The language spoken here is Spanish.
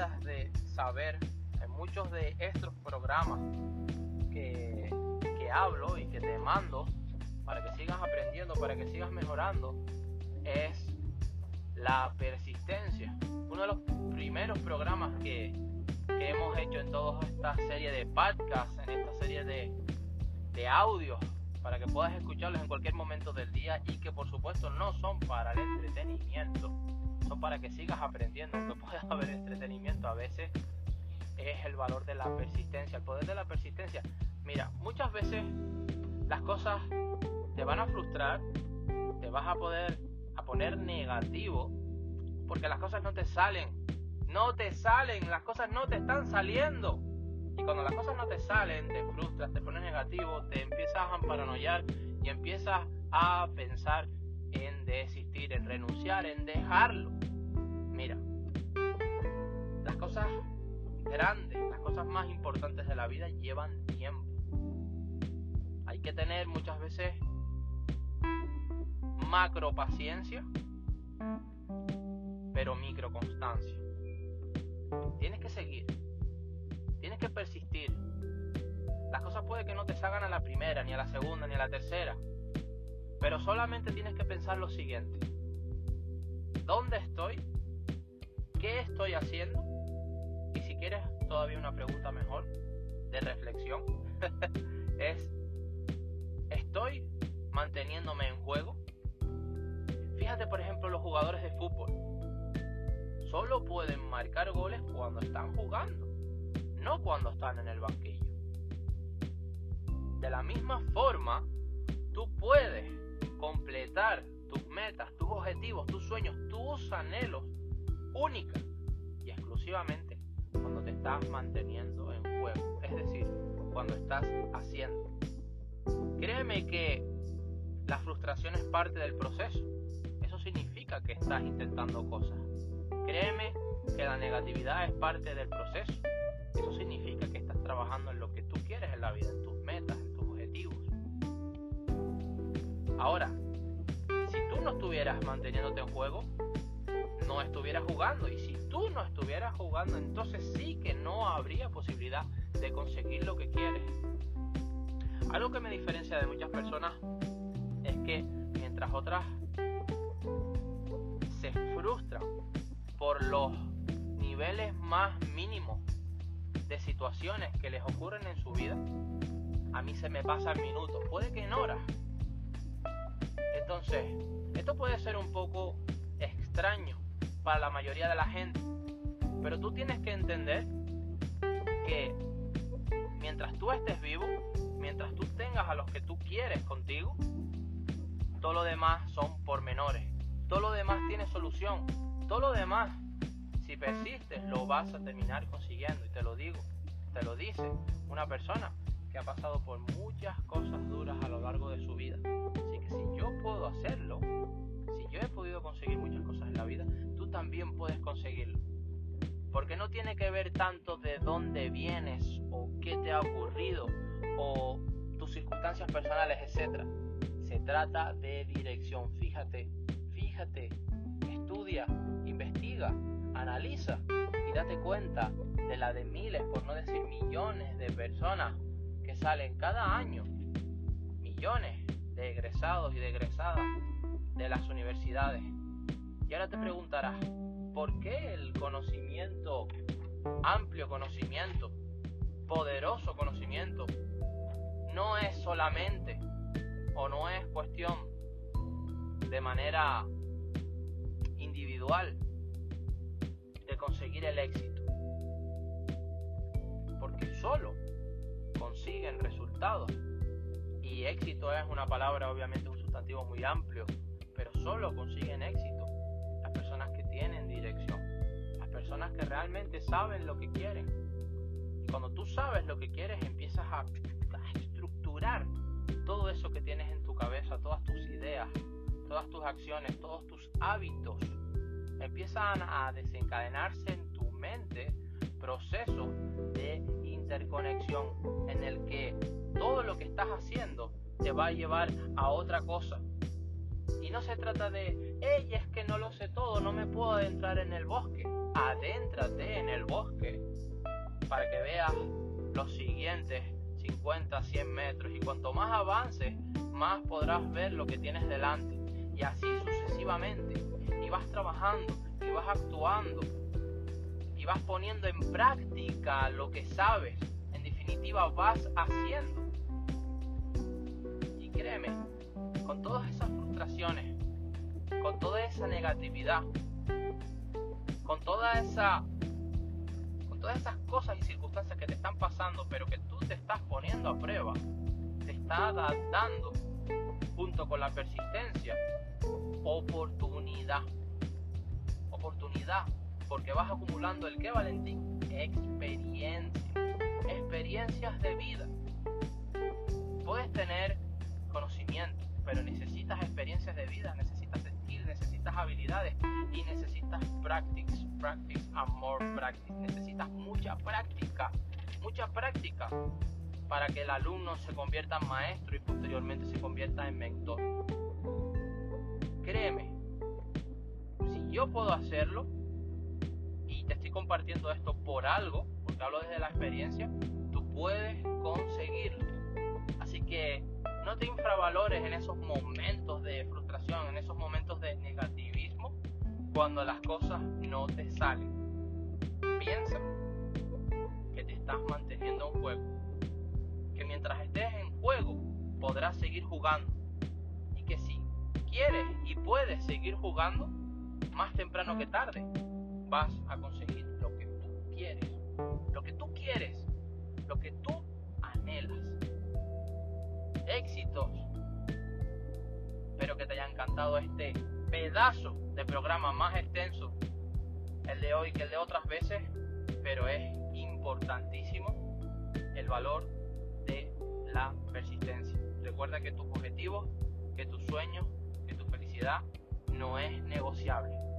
deberías de saber en muchos de estos programas que, que hablo y que te mando para que sigas aprendiendo, para que sigas mejorando, es la persistencia. Uno de los primeros programas que, que hemos hecho en toda esta serie de podcasts, en esta serie de, de audios, para que puedas escucharlos en cualquier momento del día y que por supuesto no son para el entretenimiento, para que sigas aprendiendo, aunque pueda haber entretenimiento a veces es el valor de la persistencia, el poder de la persistencia. Mira, muchas veces las cosas te van a frustrar, te vas a poder a poner negativo porque las cosas no te salen, no te salen, las cosas no te están saliendo. Y cuando las cosas no te salen, te frustras, te pones negativo, te empiezas a paranoiar y empiezas a pensar en desistir, en renunciar, en dejarlo. Mira, las cosas grandes, las cosas más importantes de la vida llevan tiempo. Hay que tener muchas veces macro paciencia, pero micro constancia. Tienes que seguir, tienes que persistir. Las cosas puede que no te salgan a la primera, ni a la segunda, ni a la tercera, pero solamente tienes que pensar lo siguiente. ¿Dónde estoy? ¿Qué estoy haciendo? Y si quieres todavía una pregunta mejor de reflexión, es, ¿estoy manteniéndome en juego? Fíjate por ejemplo los jugadores de fútbol. Solo pueden marcar goles cuando están jugando, no cuando están en el banquillo. De la misma forma, tú puedes completar tus metas, tus objetivos, tus sueños, tus anhelos única y exclusivamente cuando te estás manteniendo en juego, es decir, cuando estás haciendo. Créeme que la frustración es parte del proceso. Eso significa que estás intentando cosas. Créeme que la negatividad es parte del proceso. Eso significa que estás trabajando en lo que tú quieres en la vida, en tus Ahora, si tú no estuvieras manteniéndote en juego, no estuvieras jugando. Y si tú no estuvieras jugando, entonces sí que no habría posibilidad de conseguir lo que quieres. Algo que me diferencia de muchas personas es que mientras otras se frustran por los niveles más mínimos de situaciones que les ocurren en su vida, a mí se me pasa minutos, puede que en horas. Entonces, esto puede ser un poco extraño para la mayoría de la gente, pero tú tienes que entender que mientras tú estés vivo, mientras tú tengas a los que tú quieres contigo, todo lo demás son pormenores. Todo lo demás tiene solución. Todo lo demás, si persistes, lo vas a terminar consiguiendo. Y te lo digo, te lo dice una persona que ha pasado por muchas cosas duras a lo largo de su vida. Puedes conseguirlo. Porque no tiene que ver tanto de dónde vienes o qué te ha ocurrido o tus circunstancias personales, etc. Se trata de dirección. Fíjate, fíjate, estudia, investiga, analiza y date cuenta de la de miles, por no decir millones de personas que salen cada año. Millones de egresados y de egresadas de las universidades. Y ahora te preguntarás, ¿por qué el conocimiento, amplio conocimiento, poderoso conocimiento, no es solamente o no es cuestión de manera individual de conseguir el éxito? Porque solo consiguen resultados. Y éxito es una palabra, obviamente, un sustantivo muy amplio, pero solo consiguen éxito personas que realmente saben lo que quieren. Y cuando tú sabes lo que quieres, empiezas a, estructurar todo eso que tienes en tu cabeza, todas tus ideas, todas tus acciones, todos tus hábitos, empiezan a desencadenarse en tu mente procesos de interconexión en el que todo lo que estás haciendo te va a llevar a otra cosa. Y no se trata de, es que no lo sé todo, no me puedo adentrar en el bosque. Adéntrate en el bosque para que veas los siguientes 50, 100 metros. Y cuanto más avances, más podrás ver lo que tienes delante. Y así sucesivamente. Y vas trabajando, y vas actuando, y vas poniendo en práctica lo que sabes. En definitiva, vas haciendo. Y créeme, con todas esas frustraciones, con toda esa negatividad, con toda esa todas esas cosas y circunstancias que te están pasando, pero que tú te estás poniendo a prueba, te está dando, junto con la persistencia, oportunidad. Oportunidad, porque vas acumulando el que, Valentín? Experiencia. Experiencias de vida. Puedes tener conocimiento, pero necesitas experiencias de vida, necesitas necesitas habilidades y necesitas practice, practice and more practice. Necesitas mucha práctica, mucha práctica para que el alumno se convierta en maestro y posteriormente se convierta en mentor. Créeme, si yo puedo hacerlo y te estoy compartiendo esto por algo, porque hablo desde la experiencia, tú puedes conseguirlo. Así que no te infravalores en esos momentos de frustración, en esos momentos de cuando las cosas no te salen. Piensa que te estás manteniendo en juego, que mientras estés en juego podrás seguir jugando y que si quieres y puedes seguir jugando, más temprano que tarde vas a conseguir lo que tú quieres, lo que tú quieres, lo que tú anhelas éxitos. Espero que te haya encantado este pedazo de programa más extenso, el de hoy que el de otras veces, pero es importantísimo el valor de la persistencia. Recuerda que tus objetivos, que tus sueños, que tu felicidad no es negociable.